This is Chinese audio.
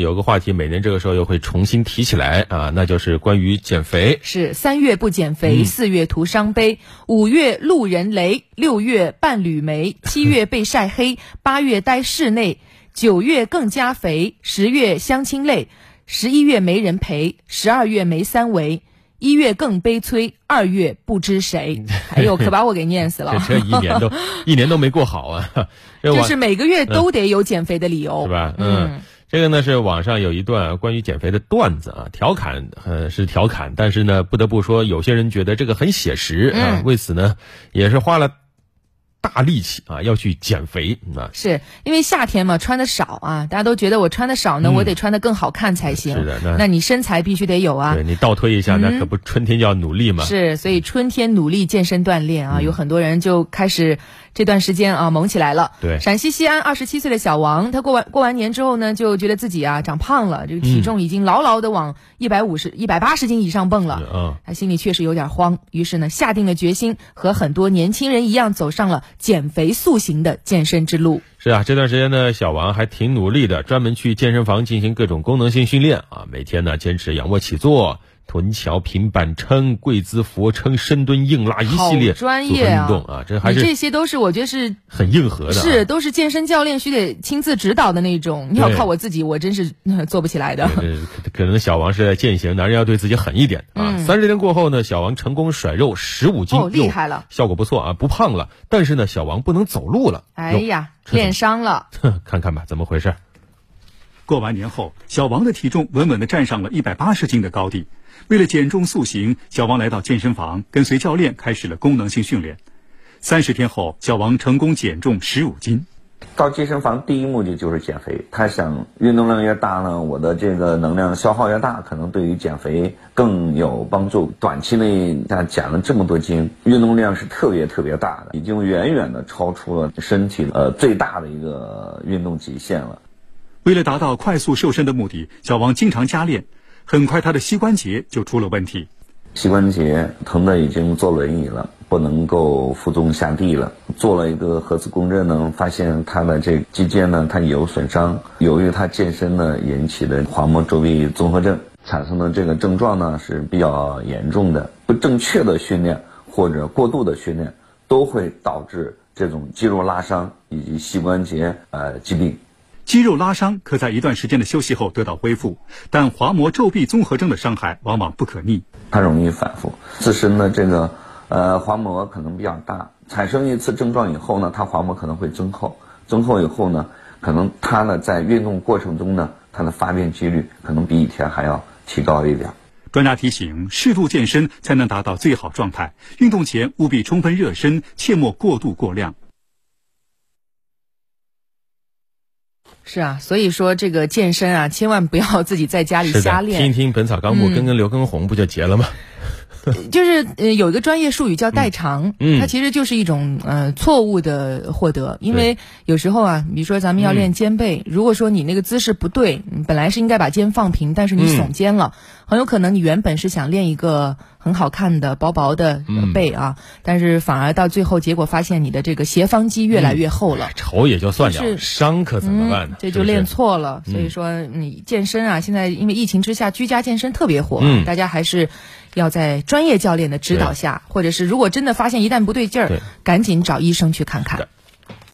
有个话题，每年这个时候又会重新提起来啊，那就是关于减肥。是三月不减肥，四月徒伤悲，五月路人雷，六月伴侣梅，七月被晒黑，八月待室内，九月更加肥，十月相亲累，十一月没人陪，十二月没三围。一月更悲催，二月不知谁。哎呦，可把我给念死了！这一年都 一年都没过好啊！就是每个月都得有减肥的理由，是吧？嗯，这个呢是网上有一段关于减肥的段子啊，调侃呃是调侃，但是呢不得不说，有些人觉得这个很写实啊。为此呢，也是花了。大力气啊，要去减肥啊！是因为夏天嘛，穿的少啊，大家都觉得我穿的少呢，我得穿的更好看才行。是的，那你身材必须得有啊。对你倒推一下，那可不春天就要努力嘛。是，所以春天努力健身锻炼啊，有很多人就开始。这段时间啊，猛起来了。对，陕西西安二十七岁的小王，他过完过完年之后呢，就觉得自己啊长胖了，这个体重已经牢牢的往一百五十一百八十斤以上蹦了。嗯，他心里确实有点慌，于是呢，下定了决心，和很多年轻人一样，走上了减肥塑形的健身之路。是啊，这段时间呢，小王还挺努力的，专门去健身房进行各种功能性训练啊，每天呢坚持仰卧起坐。臀桥、平板撑、跪姿、俯卧撑、深蹲、硬拉一系列专业运动啊，这还是这些都是我觉得是很硬核的，是都是健身教练需得亲自指导的那种。你要靠我自己，我真是做不起来的。可能小王是在践行，男人要对自己狠一点啊。三十天过后呢，小王成功甩肉十五斤，厉害了，效果不错啊，不胖了。但是呢，小王不能走路了，哎呀，练伤了。看看吧，怎么回事？过完年后，小王的体重稳稳的站上了一百八十斤的高地。为了减重塑形，小王来到健身房，跟随教练开始了功能性训练。三十天后，小王成功减重十五斤。到健身房第一目的就是减肥，他想运动量越大呢，我的这个能量消耗越大，可能对于减肥更有帮助。短期内他减了这么多斤，运动量是特别特别大的，已经远远的超出了身体呃最大的一个运动极限了。为了达到快速瘦身的目的，小王经常加练。很快，他的膝关节就出了问题，膝关节疼的已经坐轮椅了，不能够负重下地了。做了一个核磁共振呢，发现他的这肌腱呢，它有损伤。由于他健身呢引起的滑膜周壁综合症产生的这个症状呢是比较严重的。不正确的训练或者过度的训练都会导致这种肌肉拉伤以及膝关节呃疾病。肌肉拉伤可在一段时间的休息后得到恢复，但滑膜皱壁综合征的伤害往往不可逆，它容易反复。自身的这个呃滑膜可能比较大，产生一次症状以后呢，它滑膜可能会增厚，增厚以后呢，可能它呢在运动过程中呢，它的发病几率可能比以前还要提高一点。专家提醒：适度健身才能达到最好状态，运动前务必充分热身，切莫过度过量。是啊，所以说这个健身啊，千万不要自己在家里瞎练。听一听《本草纲目》，跟跟刘畊宏不就结了吗？就是呃，有一个专业术语叫代偿，它其实就是一种呃错误的获得。因为有时候啊，比如说咱们要练肩背，如果说你那个姿势不对，本来是应该把肩放平，但是你耸肩了，很有可能你原本是想练一个很好看的薄薄的背啊，但是反而到最后结果发现你的这个斜方肌越来越厚了。丑也就算了，伤可怎么办呢？这就练错了。所以说你健身啊，现在因为疫情之下居家健身特别火，大家还是。要在专业教练的指导下，或者是如果真的发现一旦不对劲儿，赶紧找医生去看看。